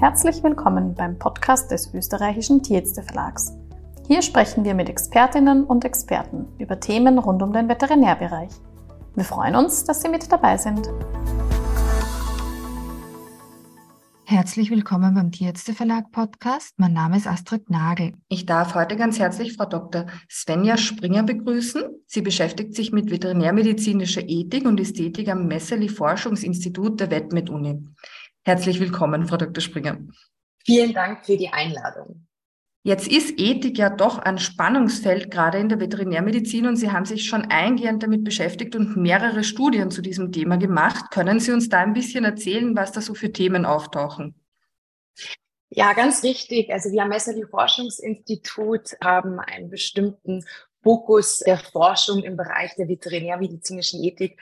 Herzlich willkommen beim Podcast des österreichischen Tierärzte Verlags. Hier sprechen wir mit Expertinnen und Experten über Themen rund um den Veterinärbereich. Wir freuen uns, dass Sie mit dabei sind. Herzlich willkommen beim Tierärzte Verlag Podcast. Mein Name ist Astrid Nagel. Ich darf heute ganz herzlich Frau Dr. Svenja Springer begrüßen. Sie beschäftigt sich mit veterinärmedizinischer Ethik und Ästhetik am Messeli Forschungsinstitut der VetMed-Uni. Herzlich willkommen, Frau Dr. Springer. Vielen Dank für die Einladung. Jetzt ist Ethik ja doch ein Spannungsfeld, gerade in der Veterinärmedizin, und Sie haben sich schon eingehend damit beschäftigt und mehrere Studien zu diesem Thema gemacht. Können Sie uns da ein bisschen erzählen, was da so für Themen auftauchen? Ja, ganz richtig. Also wir am Messerli Forschungsinstitut haben einen bestimmten Fokus der Forschung im Bereich der veterinärmedizinischen Ethik,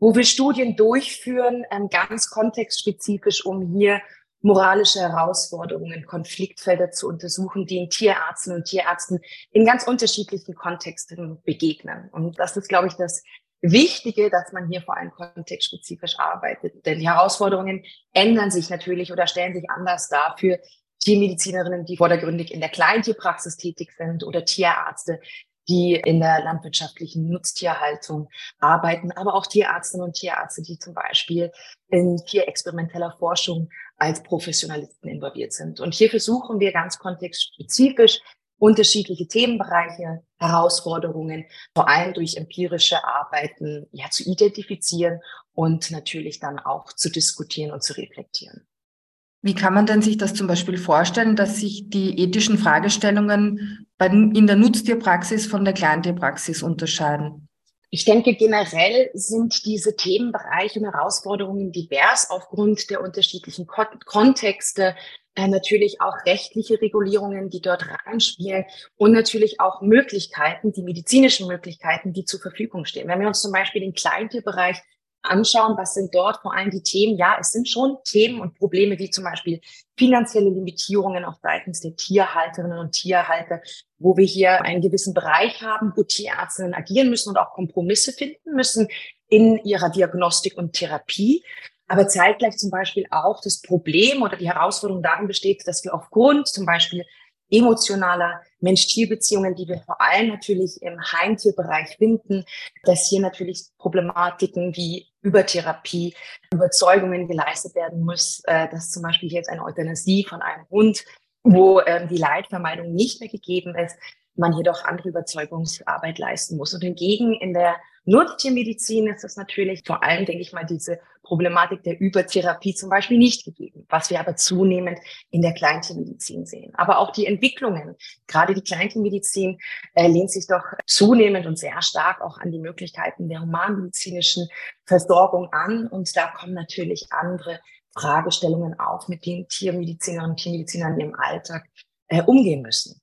wo wir Studien durchführen, ähm, ganz kontextspezifisch, um hier moralische Herausforderungen, Konfliktfelder zu untersuchen, die in Tierärzten und Tierärzten in ganz unterschiedlichen Kontexten begegnen. Und das ist, glaube ich, das Wichtige, dass man hier vor allem kontextspezifisch arbeitet. Denn die Herausforderungen ändern sich natürlich oder stellen sich anders dar für Tiermedizinerinnen, die vordergründig in der Kleintierpraxis tätig sind oder Tierärzte, die in der landwirtschaftlichen Nutztierhaltung arbeiten, aber auch Tierärztinnen und Tierärzte, die zum Beispiel in tierexperimenteller Forschung als Professionalisten involviert sind. Und hier versuchen wir ganz kontextspezifisch unterschiedliche Themenbereiche, Herausforderungen, vor allem durch empirische Arbeiten ja, zu identifizieren und natürlich dann auch zu diskutieren und zu reflektieren. Wie kann man denn sich das zum Beispiel vorstellen, dass sich die ethischen Fragestellungen in der Nutztierpraxis von der Kleintierpraxis unterscheiden? Ich denke, generell sind diese Themenbereiche und Herausforderungen divers aufgrund der unterschiedlichen Kontexte, äh, natürlich auch rechtliche Regulierungen, die dort reinspielen und natürlich auch Möglichkeiten, die medizinischen Möglichkeiten, die zur Verfügung stehen. Wenn wir uns zum Beispiel den Kleintierbereich anschauen, was sind dort vor allem die Themen? Ja, es sind schon Themen und Probleme wie zum Beispiel finanzielle Limitierungen auch seitens der Tierhalterinnen und Tierhalter, wo wir hier einen gewissen Bereich haben, wo Tierärztinnen agieren müssen und auch Kompromisse finden müssen in ihrer Diagnostik und Therapie. Aber zeitgleich zum Beispiel auch das Problem oder die Herausforderung darin besteht, dass wir aufgrund zum Beispiel emotionaler Mensch-Tier-Beziehungen, die wir vor allem natürlich im Heimtierbereich finden, dass hier natürlich Problematiken wie Übertherapie, Überzeugungen geleistet werden muss, äh, dass zum Beispiel jetzt eine Euthanasie von einem Hund, wo ähm, die Leidvermeidung nicht mehr gegeben ist, man jedoch andere Überzeugungsarbeit leisten muss. Und hingegen in der Nutztiermedizin ist es natürlich vor allem, denke ich mal, diese Problematik der Übertherapie zum Beispiel nicht gegeben, was wir aber zunehmend in der Kleintiermedizin sehen. Aber auch die Entwicklungen, gerade die Kleintiermedizin äh, lehnt sich doch zunehmend und sehr stark auch an die Möglichkeiten der humanmedizinischen Versorgung an. Und da kommen natürlich andere Fragestellungen auf, mit denen Tiermedizinerinnen und Tiermediziner in ihrem Alltag äh, umgehen müssen.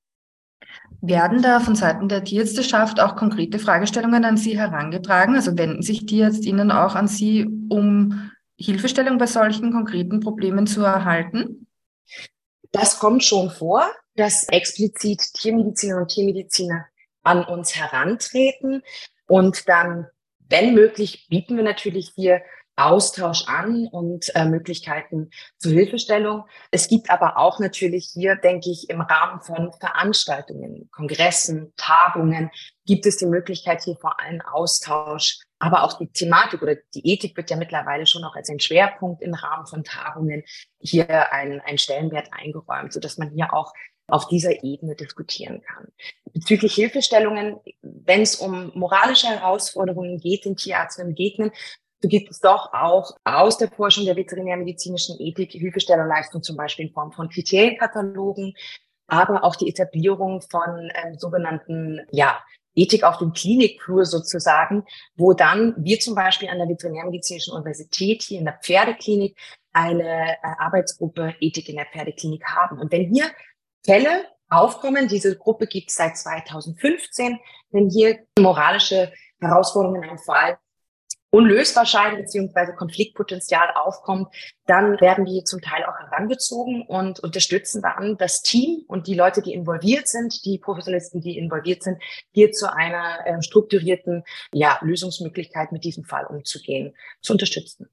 Werden da von Seiten der Tierärzteschaft auch konkrete Fragestellungen an Sie herangetragen? Also wenden sich Tierärztinnen auch an Sie, um Hilfestellung bei solchen konkreten Problemen zu erhalten? Das kommt schon vor, dass explizit Tiermedizinerinnen und Tiermediziner an uns herantreten und dann, wenn möglich, bieten wir natürlich hier Austausch an und äh, Möglichkeiten zur Hilfestellung. Es gibt aber auch natürlich hier, denke ich, im Rahmen von Veranstaltungen, Kongressen, Tagungen, gibt es die Möglichkeit hier vor allem Austausch, aber auch die Thematik oder die Ethik wird ja mittlerweile schon auch als ein Schwerpunkt im Rahmen von Tagungen hier ein, ein Stellenwert eingeräumt, so dass man hier auch auf dieser Ebene diskutieren kann. Bezüglich Hilfestellungen, wenn es um moralische Herausforderungen geht, den Tierärzten begegnen, so gibt es doch auch aus der Forschung der veterinärmedizinischen Ethik Hilfestellerleistung zum Beispiel in Form von Kriterienkatalogen, aber auch die Etablierung von ähm, sogenannten, ja, Ethik auf dem Klinikflur sozusagen, wo dann wir zum Beispiel an der Veterinärmedizinischen Universität hier in der Pferdeklinik eine äh, Arbeitsgruppe Ethik in der Pferdeklinik haben. Und wenn hier Fälle aufkommen, diese Gruppe gibt es seit 2015, wenn hier moralische Herausforderungen einem Fall unlösbar scheinen beziehungsweise Konfliktpotenzial aufkommt, dann werden die zum Teil auch herangezogen und unterstützen dann das Team und die Leute, die involviert sind, die Professionalisten, die involviert sind, hier zu einer äh, strukturierten ja, Lösungsmöglichkeit mit diesem Fall umzugehen, zu unterstützen.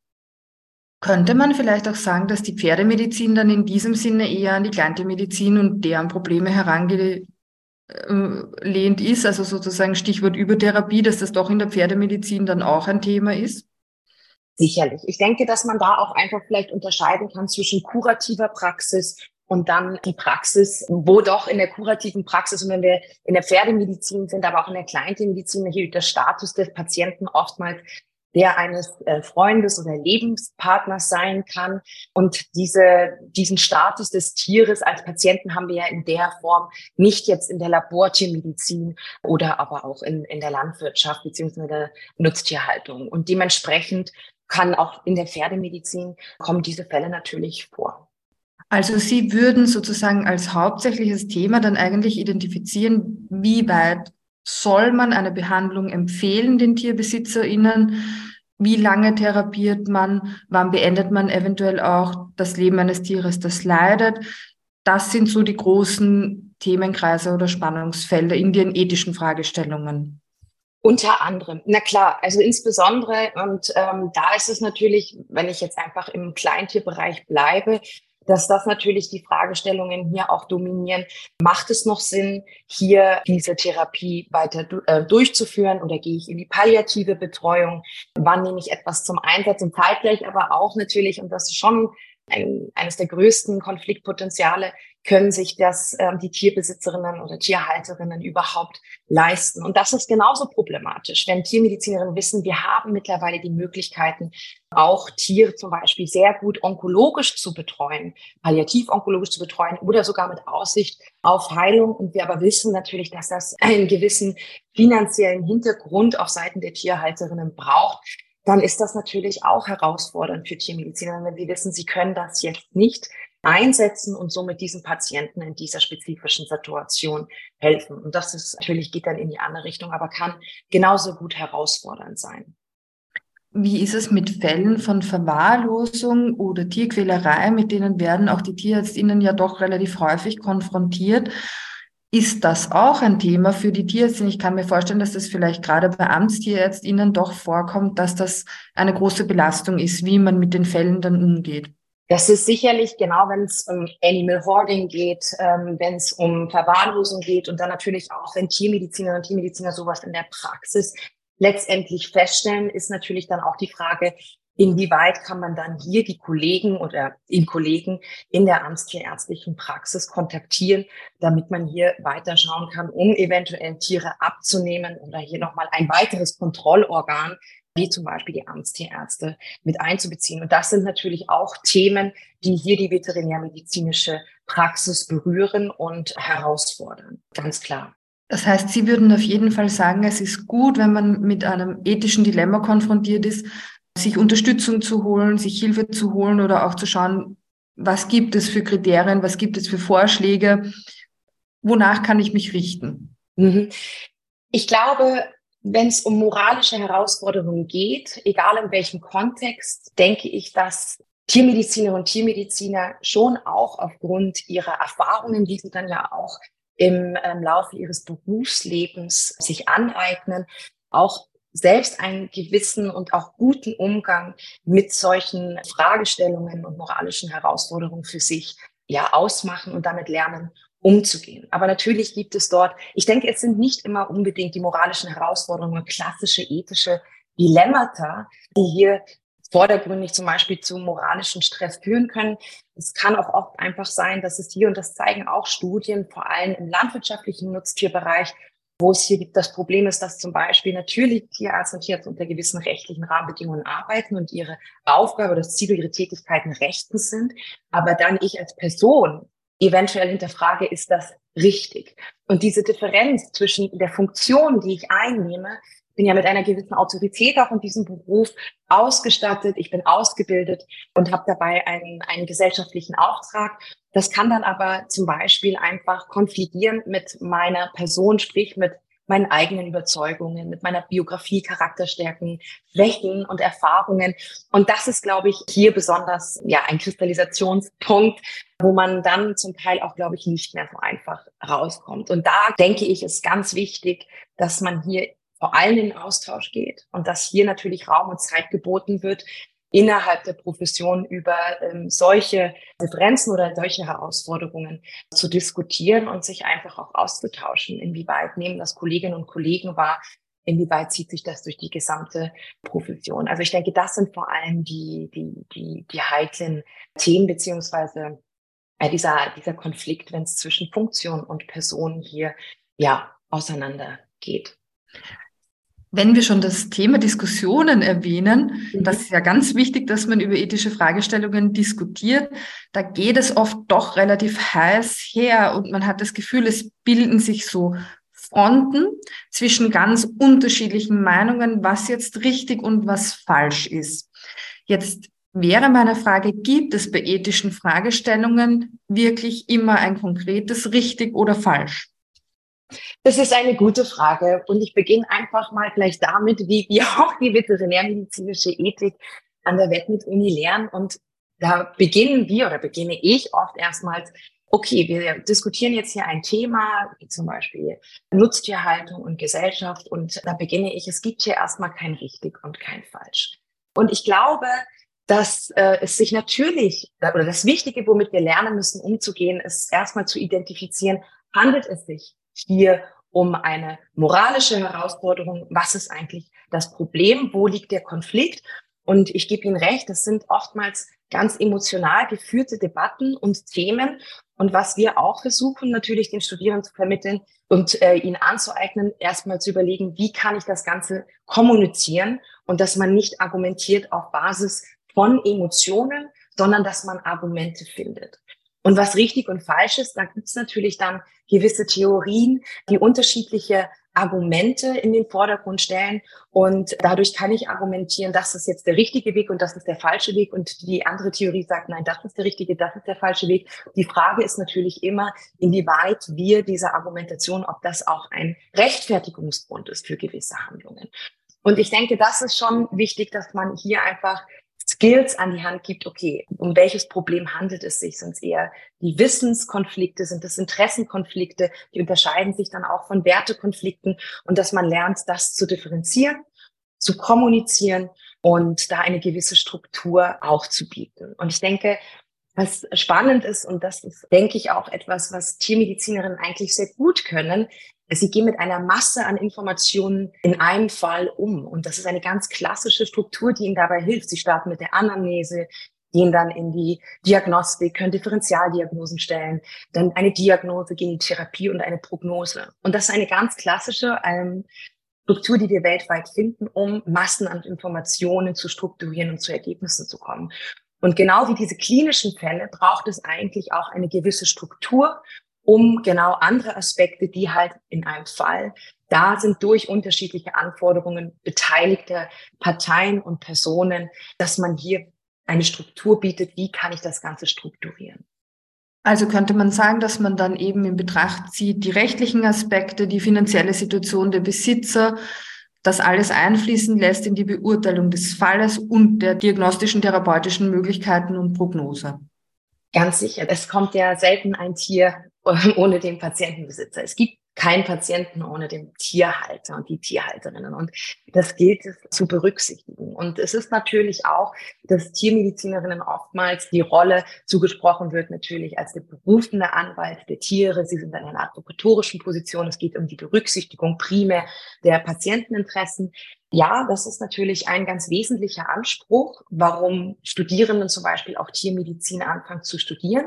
Könnte man vielleicht auch sagen, dass die Pferdemedizin dann in diesem Sinne eher an die Kleintiermedizin und deren Probleme herangelehnt ist, also sozusagen Stichwort Übertherapie, dass das doch in der Pferdemedizin dann auch ein Thema ist? Sicherlich. Ich denke, dass man da auch einfach vielleicht unterscheiden kann zwischen kurativer Praxis und dann die Praxis, wo doch in der kurativen Praxis und wenn wir in der Pferdemedizin sind, aber auch in der Kleintiermedizin hier der Status des Patienten oftmals der eines äh, Freundes oder Lebenspartners sein kann. Und diese, diesen Status des Tieres als Patienten haben wir ja in der Form nicht jetzt in der Labortiermedizin oder aber auch in, in der Landwirtschaft beziehungsweise der Nutztierhaltung. Und dementsprechend kann auch in der Pferdemedizin kommen diese Fälle natürlich vor. Also Sie würden sozusagen als hauptsächliches Thema dann eigentlich identifizieren, wie weit soll man eine Behandlung empfehlen den TierbesitzerInnen? Wie lange therapiert man? Wann beendet man eventuell auch das Leben eines Tieres, das leidet? Das sind so die großen Themenkreise oder Spannungsfelder in den ethischen Fragestellungen. Unter anderem, na klar, also insbesondere, und ähm, da ist es natürlich, wenn ich jetzt einfach im Kleintierbereich bleibe, dass das natürlich die Fragestellungen hier auch dominieren. Macht es noch Sinn, hier diese Therapie weiter äh, durchzuführen oder gehe ich in die palliative Betreuung? Wann nehme ich etwas zum Einsatz? Und zeitgleich aber auch natürlich, und das ist schon ein, eines der größten Konfliktpotenziale, können sich das ähm, die Tierbesitzerinnen oder Tierhalterinnen überhaupt leisten. Und das ist genauso problematisch, wenn Tiermedizinerinnen wissen, wir haben mittlerweile die Möglichkeiten, auch Tiere zum Beispiel sehr gut onkologisch zu betreuen, palliativ onkologisch zu betreuen oder sogar mit Aussicht auf Heilung. Und wir aber wissen natürlich, dass das einen gewissen finanziellen Hintergrund auf Seiten der Tierhalterinnen braucht, dann ist das natürlich auch herausfordernd für Tiermediziner, wenn sie wissen, sie können das jetzt nicht einsetzen und somit diesen Patienten in dieser spezifischen Situation helfen. Und das ist natürlich geht dann in die andere Richtung, aber kann genauso gut herausfordernd sein. Wie ist es mit Fällen von Verwahrlosung oder Tierquälerei, mit denen werden auch die Tierärztinnen ja doch relativ häufig konfrontiert? Ist das auch ein Thema für die Tierärztin? Ich kann mir vorstellen, dass das vielleicht gerade bei Amtstierärztinnen doch vorkommt, dass das eine große Belastung ist, wie man mit den Fällen dann umgeht. Das ist sicherlich genau, wenn es um Animal Hoarding geht, ähm, wenn es um Verwahrlosung geht und dann natürlich auch, wenn Tiermedizinerinnen und Tiermediziner sowas in der Praxis letztendlich feststellen, ist natürlich dann auch die Frage, Inwieweit kann man dann hier die Kollegen oder den Kollegen in der amtstierärztlichen Praxis kontaktieren, damit man hier weiter schauen kann, um eventuell Tiere abzunehmen oder hier nochmal ein weiteres Kontrollorgan wie zum Beispiel die Amtstierärzte mit einzubeziehen. Und das sind natürlich auch Themen, die hier die veterinärmedizinische Praxis berühren und herausfordern. Ganz klar. Das heißt, Sie würden auf jeden Fall sagen, es ist gut, wenn man mit einem ethischen Dilemma konfrontiert ist, sich Unterstützung zu holen, sich Hilfe zu holen oder auch zu schauen, was gibt es für Kriterien, was gibt es für Vorschläge, wonach kann ich mich richten? Mhm. Ich glaube, wenn es um moralische Herausforderungen geht, egal in welchem Kontext, denke ich, dass Tiermedizinerinnen und Tiermediziner schon auch aufgrund ihrer Erfahrungen, die sie dann ja auch im ähm, Laufe ihres Berufslebens sich aneignen, auch selbst einen gewissen und auch guten Umgang mit solchen Fragestellungen und moralischen Herausforderungen für sich ja ausmachen und damit lernen umzugehen. Aber natürlich gibt es dort, ich denke, es sind nicht immer unbedingt die moralischen Herausforderungen, klassische ethische Dilemmata, die hier vordergründig zum Beispiel zu moralischen Stress führen können. Es kann auch oft einfach sein, dass es hier, und das zeigen auch Studien, vor allem im landwirtschaftlichen Nutztierbereich, wo es hier gibt, das Problem ist, dass zum Beispiel natürlich Tierärzte und Tierärzte unter gewissen rechtlichen Rahmenbedingungen arbeiten und ihre Aufgabe, das Ziel ihrer Tätigkeiten rechtens sind, aber dann ich als Person eventuell hinterfrage, ist das richtig? Und diese Differenz zwischen der Funktion, die ich einnehme, bin ja mit einer gewissen Autorität auch in diesem Beruf ausgestattet, ich bin ausgebildet und habe dabei einen, einen gesellschaftlichen Auftrag. Das kann dann aber zum Beispiel einfach konfligieren mit meiner Person, sprich mit meinen eigenen Überzeugungen, mit meiner Biografie, Charakterstärken, Schwächen und Erfahrungen. Und das ist, glaube ich, hier besonders ja ein Kristallisationspunkt, wo man dann zum Teil auch, glaube ich, nicht mehr so einfach rauskommt. Und da denke ich, ist ganz wichtig, dass man hier vor allem in den Austausch geht und dass hier natürlich Raum und Zeit geboten wird, innerhalb der Profession über ähm, solche Differenzen oder solche Herausforderungen zu diskutieren und sich einfach auch auszutauschen. Inwieweit nehmen das Kolleginnen und Kollegen wahr? Inwieweit zieht sich das durch die gesamte Profession? Also ich denke, das sind vor allem die, die, die, die heiklen Themen beziehungsweise äh, dieser, dieser Konflikt, wenn es zwischen Funktion und Person hier ja auseinandergeht. Wenn wir schon das Thema Diskussionen erwähnen, Mhm. das ist ja ganz wichtig, dass man über ethische Fragestellungen diskutiert. Da geht es oft doch relativ heiß her und man hat das Gefühl, es bilden sich so Fronten zwischen ganz unterschiedlichen Meinungen, was jetzt richtig und was falsch ist. Jetzt wäre meine Frage, gibt es bei ethischen Fragestellungen wirklich immer ein konkretes richtig oder falsch? Das ist eine gute Frage. Und ich beginne einfach mal gleich damit, wie wir auch die veterinärmedizinische Ethik an der Vetmed-Uni lernen. Und da beginnen wir oder beginne ich oft erstmals, okay, wir diskutieren jetzt hier ein Thema, wie zum Beispiel Nutztierhaltung und Gesellschaft. Und da beginne ich, es gibt hier erstmal kein richtig und kein falsch. Und ich glaube, dass äh, es sich natürlich, oder das Wichtige, womit wir lernen müssen, umzugehen, ist erstmal zu identifizieren, handelt es sich hier um eine moralische Herausforderung. Was ist eigentlich das Problem? Wo liegt der Konflikt? Und ich gebe Ihnen recht, das sind oftmals ganz emotional geführte Debatten und Themen. Und was wir auch versuchen, natürlich den Studierenden zu vermitteln und äh, ihnen anzueignen, erstmal zu überlegen, wie kann ich das Ganze kommunizieren und dass man nicht argumentiert auf Basis von Emotionen, sondern dass man Argumente findet. Und was richtig und falsch ist, da gibt es natürlich dann gewisse Theorien, die unterschiedliche Argumente in den Vordergrund stellen. Und dadurch kann ich argumentieren, das ist jetzt der richtige Weg und das ist der falsche Weg. Und die andere Theorie sagt, nein, das ist der richtige, das ist der falsche Weg. Die Frage ist natürlich immer, inwieweit wir diese Argumentation, ob das auch ein Rechtfertigungsgrund ist für gewisse Handlungen. Und ich denke, das ist schon wichtig, dass man hier einfach Skills an die Hand gibt, okay, um welches Problem handelt es sich? Sind es eher die Wissenskonflikte, sind es Interessenkonflikte? Die unterscheiden sich dann auch von Wertekonflikten und dass man lernt, das zu differenzieren, zu kommunizieren und da eine gewisse Struktur auch zu bieten. Und ich denke, was spannend ist, und das ist, denke ich, auch etwas, was Tiermedizinerinnen eigentlich sehr gut können, Sie gehen mit einer Masse an Informationen in einem Fall um. Und das ist eine ganz klassische Struktur, die Ihnen dabei hilft. Sie starten mit der Anamnese, gehen dann in die Diagnostik, können Differentialdiagnosen stellen, dann eine Diagnose, die Therapie und eine Prognose. Und das ist eine ganz klassische ähm, Struktur, die wir weltweit finden, um Massen an Informationen zu strukturieren und zu Ergebnissen zu kommen. Und genau wie diese klinischen Fälle braucht es eigentlich auch eine gewisse Struktur, um genau andere Aspekte, die halt in einem Fall da sind durch unterschiedliche Anforderungen beteiligter Parteien und Personen, dass man hier eine Struktur bietet, wie kann ich das Ganze strukturieren. Also könnte man sagen, dass man dann eben in Betracht zieht, die rechtlichen Aspekte, die finanzielle Situation der Besitzer, das alles einfließen lässt in die Beurteilung des Falles und der diagnostischen, therapeutischen Möglichkeiten und Prognose. Ganz sicher. Es kommt ja selten ein Tier ohne den Patientenbesitzer. Es gibt keinen Patienten ohne den Tierhalter und die Tierhalterinnen. Und das gilt es zu berücksichtigen. Und es ist natürlich auch, dass Tiermedizinerinnen oftmals die Rolle zugesprochen wird, natürlich als der berufene Anwalt der Tiere. Sie sind in einer advokatorischen Position. Es geht um die Berücksichtigung primär der Patienteninteressen. Ja, das ist natürlich ein ganz wesentlicher Anspruch, warum Studierenden zum Beispiel auch Tiermedizin anfangen zu studieren.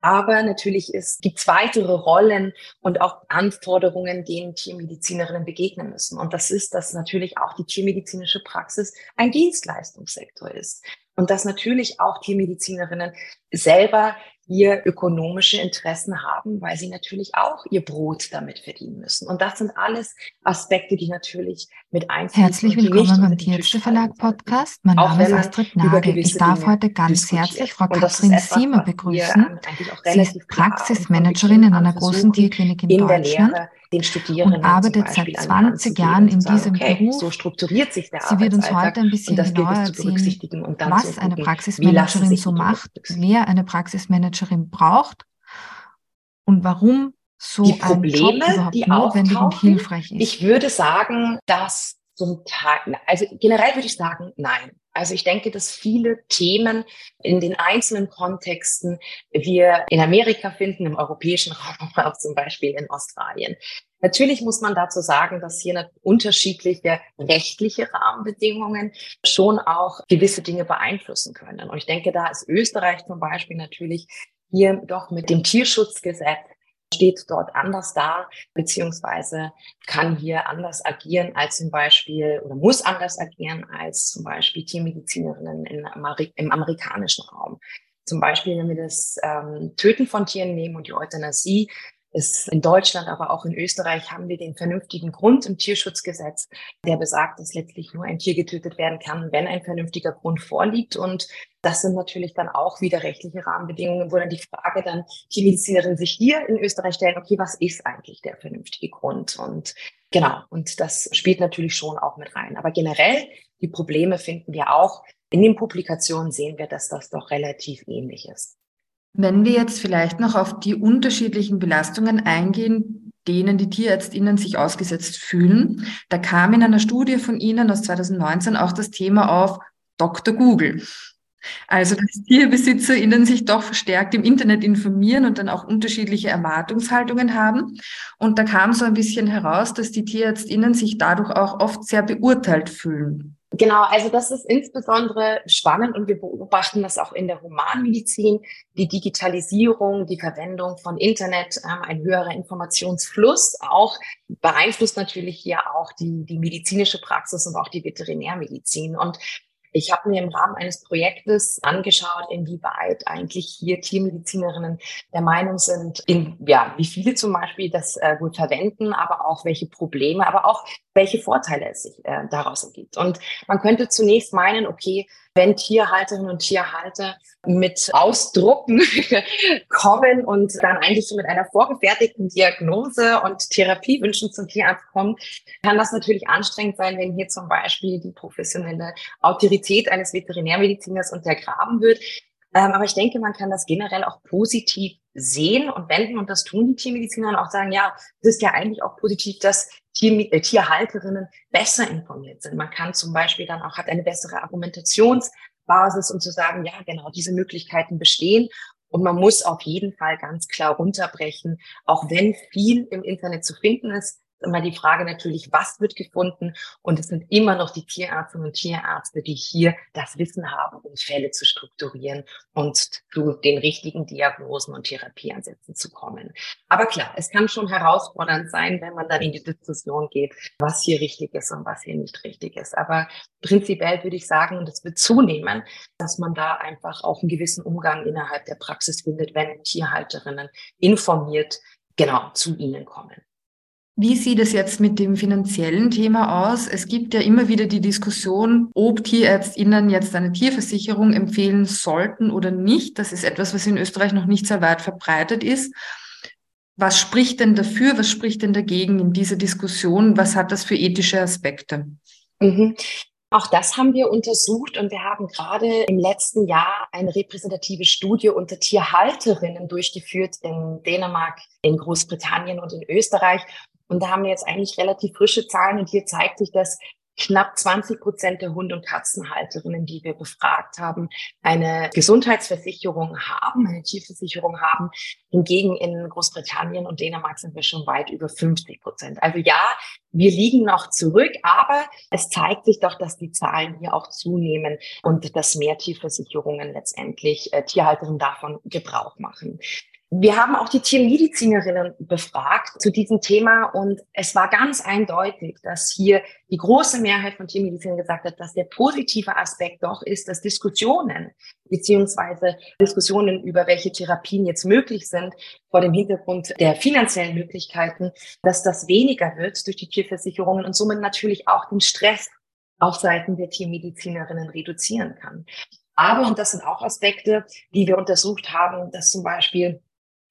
Aber natürlich gibt es weitere Rollen und auch Anforderungen, denen Tiermedizinerinnen begegnen müssen. Und das ist, dass natürlich auch die tiermedizinische Praxis ein Dienstleistungssektor ist. Und dass natürlich auch Tiermedizinerinnen selber hier ökonomische Interessen haben, weil sie natürlich auch ihr Brot damit verdienen müssen. Und das sind alles Aspekte, die natürlich mit einfließen. Herzlich willkommen beim Tierärzte Verlag Podcast. Mein Name ist Astrid Nagel. Ich darf Dinge heute ganz herzlich Frau Katrin etwas, Siemer begrüßen. Sie ist Praxismanagerin in einer großen Tierklinik in in Deutschland. Den Studierenden und arbeitet seit Beispiel an die Hand 20 zu geben Jahren in sagen, diesem okay, Beruf. So strukturiert sich der Sie wird uns heute ein bisschen das genauer erzählen, berücksichtigen und dann was eine Praxismanagerin so macht, wer eine Praxismanagerin braucht und warum so Die ein Job Probleme, überhaupt die notwendig und hilfreich ist. Ich würde sagen, dass zum Teil, also generell würde ich sagen, nein. Also ich denke, dass viele Themen in den einzelnen Kontexten wir in Amerika finden, im europäischen Raum, aber auch zum Beispiel in Australien. Natürlich muss man dazu sagen, dass hier unterschiedliche rechtliche Rahmenbedingungen schon auch gewisse Dinge beeinflussen können. Und ich denke, da ist Österreich zum Beispiel natürlich hier doch mit dem Tierschutzgesetz steht dort anders da, beziehungsweise kann hier anders agieren als zum Beispiel oder muss anders agieren als zum Beispiel Tiermedizinerinnen in Ameri im amerikanischen Raum. Zum Beispiel, wenn wir das ähm, Töten von Tieren nehmen und die Euthanasie, ist in Deutschland, aber auch in Österreich haben wir den vernünftigen Grund im Tierschutzgesetz, der besagt, dass letztlich nur ein Tier getötet werden kann, wenn ein vernünftiger Grund vorliegt. Und das sind natürlich dann auch wieder rechtliche Rahmenbedingungen, wo dann die Frage dann Tiermedizinerinnen sich hier in Österreich stellen, okay, was ist eigentlich der vernünftige Grund? Und genau, und das spielt natürlich schon auch mit rein. Aber generell, die Probleme finden wir auch. In den Publikationen sehen wir, dass das doch relativ ähnlich ist. Wenn wir jetzt vielleicht noch auf die unterschiedlichen Belastungen eingehen, denen die Tierärztinnen sich ausgesetzt fühlen, da kam in einer Studie von Ihnen aus 2019 auch das Thema auf Dr. Google. Also, dass TierbesitzerInnen sich doch verstärkt im Internet informieren und dann auch unterschiedliche Erwartungshaltungen haben. Und da kam so ein bisschen heraus, dass die TierärztInnen sich dadurch auch oft sehr beurteilt fühlen. Genau, also das ist insbesondere spannend und wir beobachten das auch in der Humanmedizin. Die Digitalisierung, die Verwendung von Internet, ähm, ein höherer Informationsfluss auch beeinflusst natürlich hier auch die, die medizinische Praxis und auch die Veterinärmedizin. Und ich habe mir im Rahmen eines Projektes angeschaut, inwieweit eigentlich hier Tiermedizinerinnen der Meinung sind, in, ja, wie viele zum Beispiel das äh, gut verwenden, aber auch welche Probleme, aber auch welche Vorteile es sich äh, daraus ergibt. Und man könnte zunächst meinen, okay, wenn Tierhalterinnen und Tierhalter mit Ausdrucken kommen und dann eigentlich so mit einer vorgefertigten Diagnose und Therapiewünschen zum Tierarzt kommen, kann das natürlich anstrengend sein, wenn hier zum Beispiel die professionelle Autorität eines Veterinärmediziners untergraben wird. Ähm, aber ich denke, man kann das generell auch positiv sehen und wenden und das tun die Tiermediziner und auch sagen, ja, es ist ja eigentlich auch positiv, dass Tier, äh, Tierhalterinnen besser informiert sind. Man kann zum Beispiel dann auch, hat eine bessere Argumentationsbasis, um zu sagen, ja, genau, diese Möglichkeiten bestehen. Und man muss auf jeden Fall ganz klar runterbrechen, auch wenn viel im Internet zu finden ist, immer die Frage natürlich, was wird gefunden? Und es sind immer noch die Tierärztinnen und Tierärzte, die hier das Wissen haben, um Fälle zu strukturieren und zu den richtigen Diagnosen und Therapieansätzen zu kommen. Aber klar, es kann schon herausfordernd sein, wenn man dann in die Diskussion geht, was hier richtig ist und was hier nicht richtig ist. Aber prinzipiell würde ich sagen, und es wird zunehmen, dass man da einfach auch einen gewissen Umgang innerhalb der Praxis findet, wenn Tierhalterinnen informiert genau zu ihnen kommen. Wie sieht es jetzt mit dem finanziellen Thema aus? Es gibt ja immer wieder die Diskussion, ob TierärztInnen jetzt eine Tierversicherung empfehlen sollten oder nicht. Das ist etwas, was in Österreich noch nicht sehr weit verbreitet ist. Was spricht denn dafür? Was spricht denn dagegen in dieser Diskussion? Was hat das für ethische Aspekte? Mhm. Auch das haben wir untersucht und wir haben gerade im letzten Jahr eine repräsentative Studie unter Tierhalterinnen durchgeführt in Dänemark, in Großbritannien und in Österreich. Und da haben wir jetzt eigentlich relativ frische Zahlen und hier zeigt sich, dass knapp 20 Prozent der Hund- und Katzenhalterinnen, die wir befragt haben, eine Gesundheitsversicherung haben, eine Tierversicherung haben. Hingegen in Großbritannien und Dänemark sind wir schon weit über 50 Prozent. Also ja, wir liegen noch zurück, aber es zeigt sich doch, dass die Zahlen hier auch zunehmen und dass mehr Tierversicherungen letztendlich äh, Tierhalterinnen davon Gebrauch machen. Wir haben auch die Tiermedizinerinnen befragt zu diesem Thema und es war ganz eindeutig, dass hier die große Mehrheit von Tiermedizinern gesagt hat, dass der positive Aspekt doch ist, dass Diskussionen beziehungsweise Diskussionen über welche Therapien jetzt möglich sind vor dem Hintergrund der finanziellen Möglichkeiten, dass das weniger wird durch die Tierversicherungen und somit natürlich auch den Stress auf Seiten der Tiermedizinerinnen reduzieren kann. Aber, und das sind auch Aspekte, die wir untersucht haben, dass zum Beispiel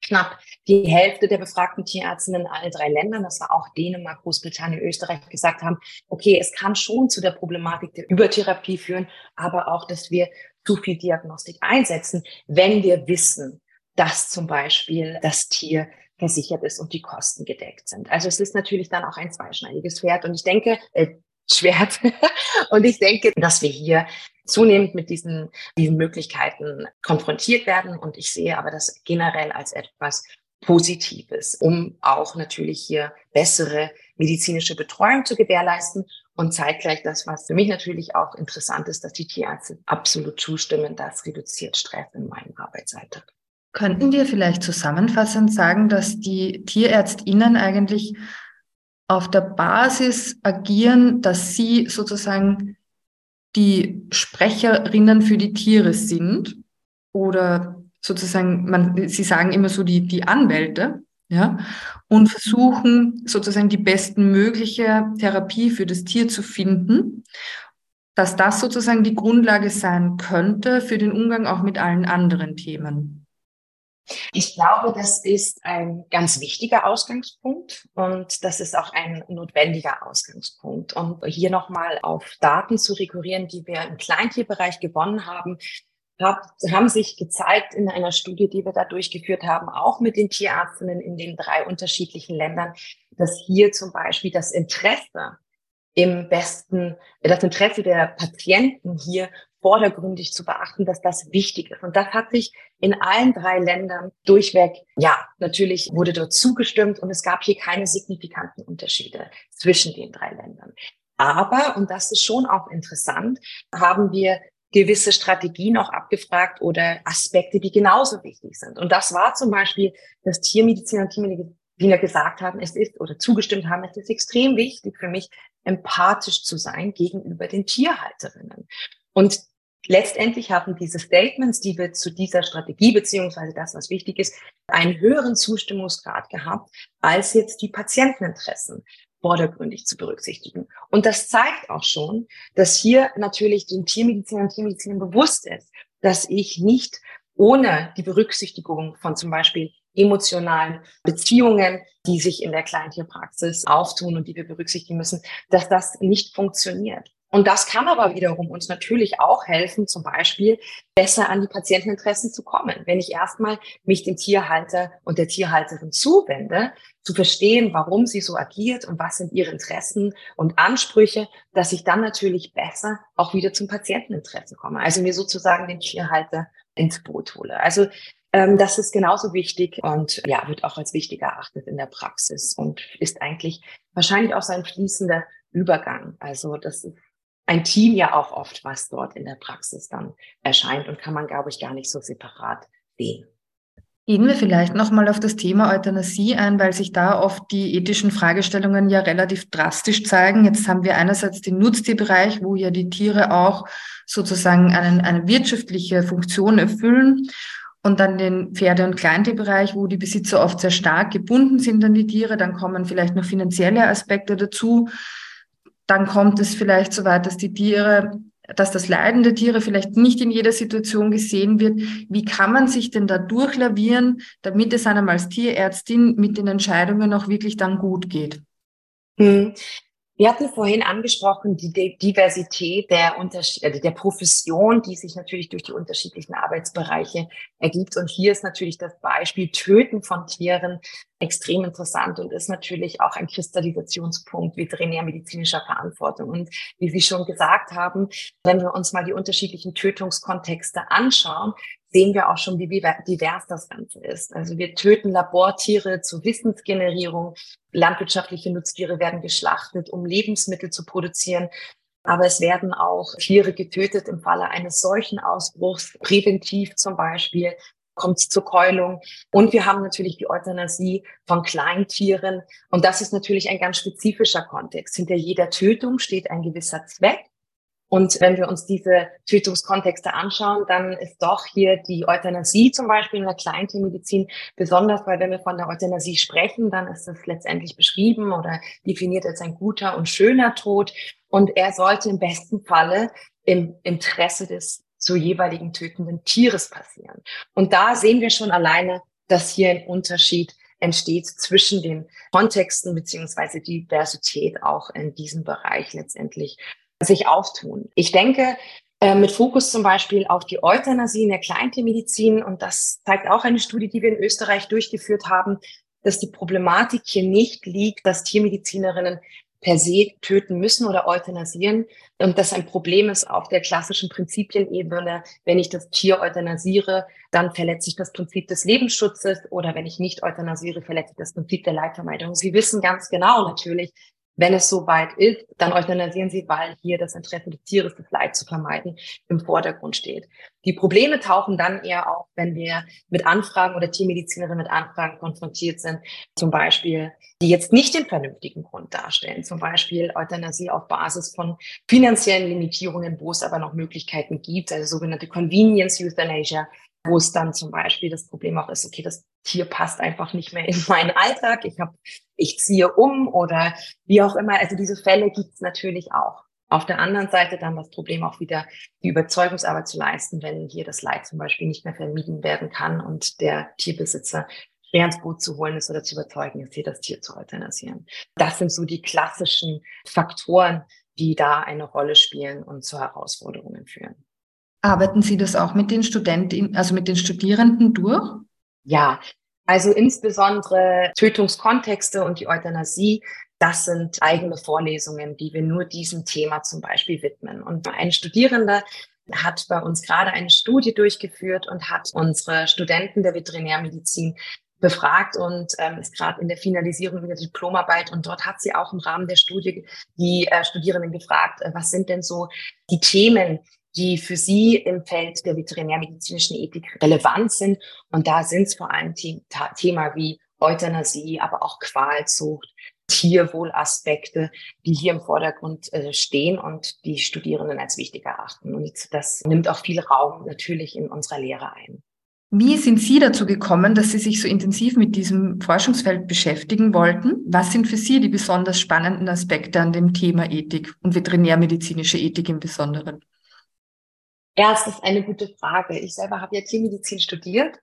knapp die Hälfte der befragten Tierärztinnen in allen drei Ländern, das war auch Dänemark, Großbritannien, Österreich, gesagt haben, okay, es kann schon zu der Problematik der Übertherapie führen, aber auch, dass wir zu viel Diagnostik einsetzen, wenn wir wissen, dass zum Beispiel das Tier versichert ist und die Kosten gedeckt sind. Also es ist natürlich dann auch ein zweischneidiges Pferd. Und ich denke, äh, Schwert. Und ich denke, dass wir hier zunehmend mit diesen, diesen Möglichkeiten konfrontiert werden. Und ich sehe aber das generell als etwas Positives, um auch natürlich hier bessere medizinische Betreuung zu gewährleisten und zeitgleich das, was für mich natürlich auch interessant ist, dass die Tierärzte absolut zustimmen, das reduziert Stress in meinem Arbeitsalltag. Könnten wir vielleicht zusammenfassend sagen, dass die TierärztInnen eigentlich auf der Basis agieren, dass sie sozusagen die Sprecherinnen für die Tiere sind oder sozusagen, man, sie sagen immer so die, die Anwälte, ja, und versuchen sozusagen die bestmögliche Therapie für das Tier zu finden, dass das sozusagen die Grundlage sein könnte für den Umgang auch mit allen anderen Themen. Ich glaube, das ist ein ganz wichtiger Ausgangspunkt und das ist auch ein notwendiger Ausgangspunkt. Und hier nochmal auf Daten zu rekurrieren, die wir im Kleintierbereich gewonnen haben, haben sich gezeigt in einer Studie, die wir da durchgeführt haben, auch mit den Tierärztinnen in den drei unterschiedlichen Ländern, dass hier zum Beispiel das Interesse im besten, das Interesse der Patienten hier vordergründig zu beachten, dass das wichtig ist. Und das hat sich in allen drei Ländern durchweg, ja, natürlich wurde dort zugestimmt und es gab hier keine signifikanten Unterschiede zwischen den drei Ländern. Aber, und das ist schon auch interessant, haben wir gewisse Strategien auch abgefragt oder Aspekte, die genauso wichtig sind. Und das war zum Beispiel, dass Tiermediziner und Tiermediziner gesagt haben, es ist oder zugestimmt haben, es ist extrem wichtig für mich, empathisch zu sein gegenüber den Tierhalterinnen. Und letztendlich haben diese Statements, die wir zu dieser Strategie beziehungsweise das, was wichtig ist, einen höheren Zustimmungsgrad gehabt als jetzt die Patienteninteressen vordergründig zu berücksichtigen. Und das zeigt auch schon, dass hier natürlich den Tiermedizinern und Tiermedizinern bewusst ist, dass ich nicht ohne die Berücksichtigung von zum Beispiel emotionalen Beziehungen, die sich in der Kleintierpraxis auftun und die wir berücksichtigen müssen, dass das nicht funktioniert. Und das kann aber wiederum uns natürlich auch helfen, zum Beispiel besser an die Patienteninteressen zu kommen. Wenn ich erstmal mich dem Tierhalter und der Tierhalterin zuwende, zu verstehen, warum sie so agiert und was sind ihre Interessen und Ansprüche, dass ich dann natürlich besser auch wieder zum Patienteninteresse komme. Also mir sozusagen den Tierhalter ins Boot hole. Also ähm, das ist genauso wichtig und ja, wird auch als wichtig erachtet in der Praxis und ist eigentlich wahrscheinlich auch sein fließender Übergang. Also das ist ein Team ja auch oft, was dort in der Praxis dann erscheint und kann man, glaube ich, gar nicht so separat sehen. Gehen wir vielleicht nochmal auf das Thema Euthanasie ein, weil sich da oft die ethischen Fragestellungen ja relativ drastisch zeigen. Jetzt haben wir einerseits den Nutztierbereich, wo ja die Tiere auch sozusagen einen, eine wirtschaftliche Funktion erfüllen. Und dann den Pferde- und Kleintierbereich, wo die Besitzer oft sehr stark gebunden sind an die Tiere. Dann kommen vielleicht noch finanzielle Aspekte dazu dann kommt es vielleicht so weit, dass die Tiere, dass das Leiden der Tiere vielleicht nicht in jeder Situation gesehen wird. Wie kann man sich denn da durchlavieren, damit es einem als Tierärztin mit den Entscheidungen auch wirklich dann gut geht? Wir hatten vorhin angesprochen, die Diversität der, Unterschied also der Profession, die sich natürlich durch die unterschiedlichen Arbeitsbereiche ergibt. Und hier ist natürlich das Beispiel Töten von Tieren extrem interessant und ist natürlich auch ein Kristallisationspunkt veterinärmedizinischer Verantwortung. Und wie Sie schon gesagt haben, wenn wir uns mal die unterschiedlichen Tötungskontexte anschauen, sehen wir auch schon, wie divers das Ganze ist. Also wir töten Labortiere zur Wissensgenerierung. Landwirtschaftliche Nutztiere werden geschlachtet, um Lebensmittel zu produzieren. Aber es werden auch Tiere getötet im Falle eines solchen Ausbruchs, präventiv zum Beispiel, kommt es zur Keulung. Und wir haben natürlich die Euthanasie von Kleintieren. Und das ist natürlich ein ganz spezifischer Kontext. Hinter jeder Tötung steht ein gewisser Zweck. Und wenn wir uns diese Tötungskontexte anschauen, dann ist doch hier die Euthanasie zum Beispiel in der Kleintiermedizin besonders, weil wenn wir von der Euthanasie sprechen, dann ist es letztendlich beschrieben oder definiert als ein guter und schöner Tod. Und er sollte im besten Falle im Interesse des zu jeweiligen tötenden Tieres passieren. Und da sehen wir schon alleine, dass hier ein Unterschied entsteht zwischen den Kontexten beziehungsweise Diversität auch in diesem Bereich letztendlich sich auftun. Ich denke, äh, mit Fokus zum Beispiel auf die Euthanasie in der Kleintiermedizin, und das zeigt auch eine Studie, die wir in Österreich durchgeführt haben, dass die Problematik hier nicht liegt, dass Tiermedizinerinnen per se töten müssen oder euthanasieren und das ein Problem ist auf der klassischen Prinzipienebene. Wenn ich das Tier euthanasiere, dann verletze ich das Prinzip des Lebensschutzes oder wenn ich nicht euthanasiere, verletze ich das Prinzip der Leidvermeidung. Sie wissen ganz genau natürlich, wenn es soweit ist, dann euthanasieren sie, weil hier das Interesse des Tieres, das Leid zu vermeiden, im Vordergrund steht. Die Probleme tauchen dann eher auf, wenn wir mit Anfragen oder Tiermedizinerinnen mit Anfragen konfrontiert sind, zum Beispiel, die jetzt nicht den vernünftigen Grund darstellen, zum Beispiel Euthanasie auf Basis von finanziellen Limitierungen, wo es aber noch Möglichkeiten gibt, also sogenannte Convenience Euthanasia, wo es dann zum Beispiel das Problem auch ist, okay, das Tier passt einfach nicht mehr in meinen Alltag, ich habe, ich ziehe um oder wie auch immer. Also diese Fälle gibt es natürlich auch. Auf der anderen Seite dann das Problem auch wieder, die Überzeugungsarbeit zu leisten, wenn hier das Leid zum Beispiel nicht mehr vermieden werden kann und der Tierbesitzer schwer ins Boot zu holen ist oder zu überzeugen ist, hier das Tier zu euthanasieren. Das sind so die klassischen Faktoren, die da eine Rolle spielen und zu Herausforderungen führen. Arbeiten Sie das auch mit den Studenten, also mit den Studierenden durch? Ja, also insbesondere Tötungskontexte und die Euthanasie, das sind eigene Vorlesungen, die wir nur diesem Thema zum Beispiel widmen. Und ein Studierender hat bei uns gerade eine Studie durchgeführt und hat unsere Studenten der Veterinärmedizin befragt und ähm, ist gerade in der Finalisierung ihrer Diplomarbeit. Und dort hat sie auch im Rahmen der Studie die äh, Studierenden gefragt, äh, was sind denn so die Themen, die für sie im Feld der veterinärmedizinischen Ethik relevant sind. Und da sind es vor allem The Thema wie Euthanasie, aber auch Qualzucht, Tierwohlaspekte, die hier im Vordergrund äh, stehen und die Studierenden als wichtig erachten. Und das nimmt auch viel Raum natürlich in unserer Lehre ein. Wie sind Sie dazu gekommen, dass Sie sich so intensiv mit diesem Forschungsfeld beschäftigen wollten? Was sind für Sie die besonders spannenden Aspekte an dem Thema Ethik und veterinärmedizinische Ethik im Besonderen? Ist eine gute Frage. Ich selber habe ja Tiermedizin studiert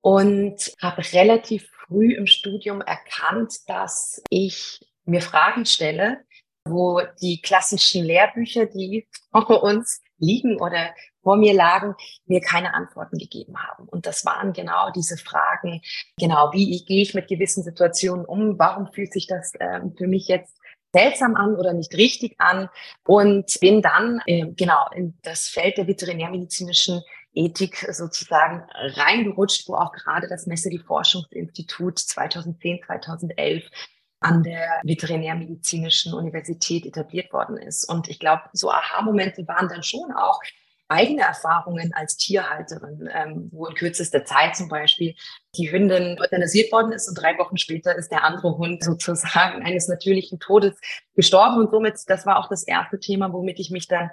und habe relativ früh im Studium erkannt, dass ich mir Fragen stelle, wo die klassischen Lehrbücher, die vor uns liegen oder vor mir lagen, mir keine Antworten gegeben haben. Und das waren genau diese Fragen, genau, wie gehe ich mit gewissen Situationen um? Warum fühlt sich das äh, für mich jetzt seltsam an oder nicht richtig an und bin dann äh, genau in das Feld der veterinärmedizinischen Ethik sozusagen reingerutscht, wo auch gerade das Messeri Forschungsinstitut 2010, 2011 an der Veterinärmedizinischen Universität etabliert worden ist. Und ich glaube, so Aha-Momente waren dann schon auch, eigene Erfahrungen als Tierhalterin, ähm, wo in kürzester Zeit zum Beispiel die Hündin euthanasiert worden ist und drei Wochen später ist der andere Hund sozusagen eines natürlichen Todes gestorben. Und somit, das war auch das erste Thema, womit ich mich dann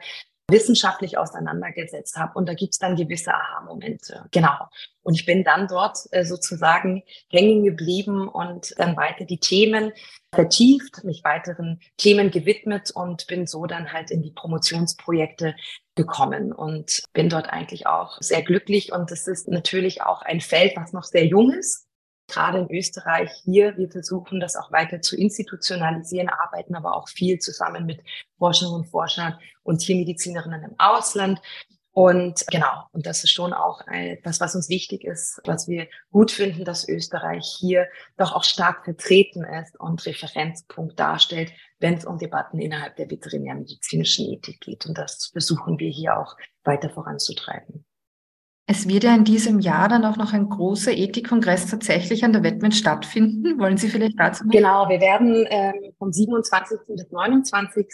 wissenschaftlich auseinandergesetzt habe. Und da gibt's dann gewisse Aha-Momente. Genau. Und ich bin dann dort äh, sozusagen hängen geblieben und dann weiter die Themen vertieft, mich weiteren Themen gewidmet und bin so dann halt in die Promotionsprojekte gekommen und bin dort eigentlich auch sehr glücklich. Und es ist natürlich auch ein Feld, was noch sehr jung ist. Gerade in Österreich hier, wir versuchen das auch weiter zu institutionalisieren, arbeiten aber auch viel zusammen mit Forschern und Forschern und Tiermedizinerinnen im Ausland. Und genau, und das ist schon auch etwas, was uns wichtig ist, was wir gut finden, dass Österreich hier doch auch stark vertreten ist und Referenzpunkt darstellt, wenn es um Debatten innerhalb der veterinärmedizinischen Ethik geht. Und das versuchen wir hier auch weiter voranzutreiben. Es wird ja in diesem Jahr dann auch noch ein großer Ethikkongress tatsächlich an der Wettmet stattfinden. Wollen Sie vielleicht dazu? Genau, wir werden ähm, vom 27. bis 29.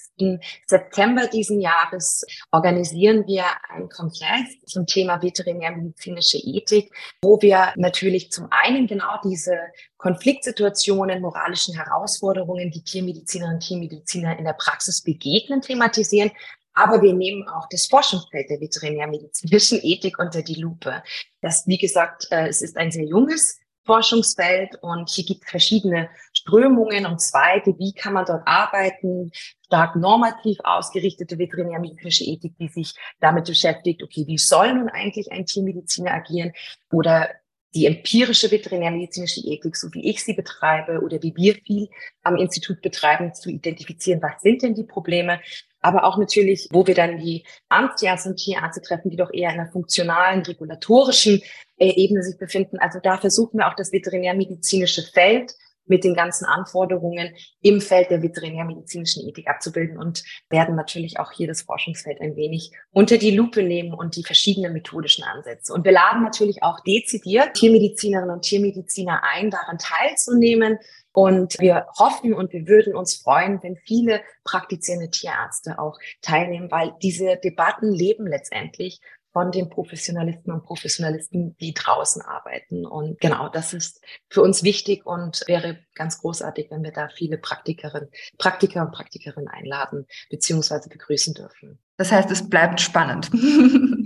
September diesen Jahres organisieren wir einen Kongress zum Thema veterinärmedizinische Ethik, wo wir natürlich zum einen genau diese Konfliktsituationen, moralischen Herausforderungen, die Tiermedizinerinnen und Tiermediziner in der Praxis begegnen, thematisieren, aber wir nehmen auch das Forschungsfeld der veterinärmedizinischen Ethik unter die Lupe. Das, wie gesagt, äh, es ist ein sehr junges Forschungsfeld und hier gibt es verschiedene Strömungen und Zweige. Wie kann man dort arbeiten? Stark normativ ausgerichtete veterinärmedizinische Ethik, die sich damit beschäftigt, okay, wie soll nun eigentlich ein Tiermediziner agieren? Oder die empirische veterinärmedizinische Ethik, so wie ich sie betreibe oder wie wir viel am Institut betreiben, zu identifizieren, was sind denn die Probleme aber auch natürlich, wo wir dann die Amtsärzte und Tierärzte treffen, die doch eher in einer funktionalen, regulatorischen äh, Ebene sich befinden. Also da versuchen wir auch das veterinärmedizinische Feld mit den ganzen Anforderungen im Feld der veterinärmedizinischen Ethik abzubilden und werden natürlich auch hier das Forschungsfeld ein wenig unter die Lupe nehmen und die verschiedenen methodischen Ansätze. Und wir laden natürlich auch dezidiert Tiermedizinerinnen und Tiermediziner ein, daran teilzunehmen. Und wir hoffen und wir würden uns freuen, wenn viele praktizierende Tierärzte auch teilnehmen, weil diese Debatten leben letztendlich von den Professionalisten und Professionalisten, die draußen arbeiten. Und genau, das ist für uns wichtig und wäre ganz großartig, wenn wir da viele Praktikerinnen, Praktiker und Praktikerinnen einladen bzw. begrüßen dürfen. Das heißt, es bleibt spannend.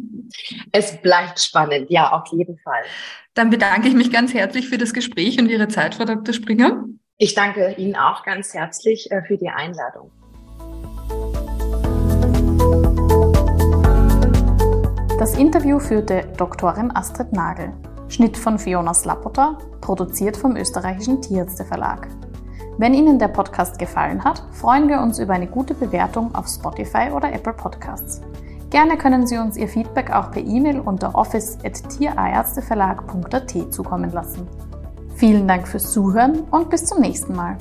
es bleibt spannend, ja, auf jeden Fall. Dann bedanke ich mich ganz herzlich für das Gespräch und Ihre Zeit, Frau Dr. Springer. Ich danke Ihnen auch ganz herzlich äh, für die Einladung. Das Interview führte Doktorin Astrid Nagel. Schnitt von Fiona Slapota, produziert vom österreichischen Tierärzteverlag. Wenn Ihnen der Podcast gefallen hat, freuen wir uns über eine gute Bewertung auf Spotify oder Apple Podcasts. Gerne können Sie uns Ihr Feedback auch per E-Mail unter office.tierärzteverlag.at zukommen lassen. Vielen Dank fürs Zuhören und bis zum nächsten Mal.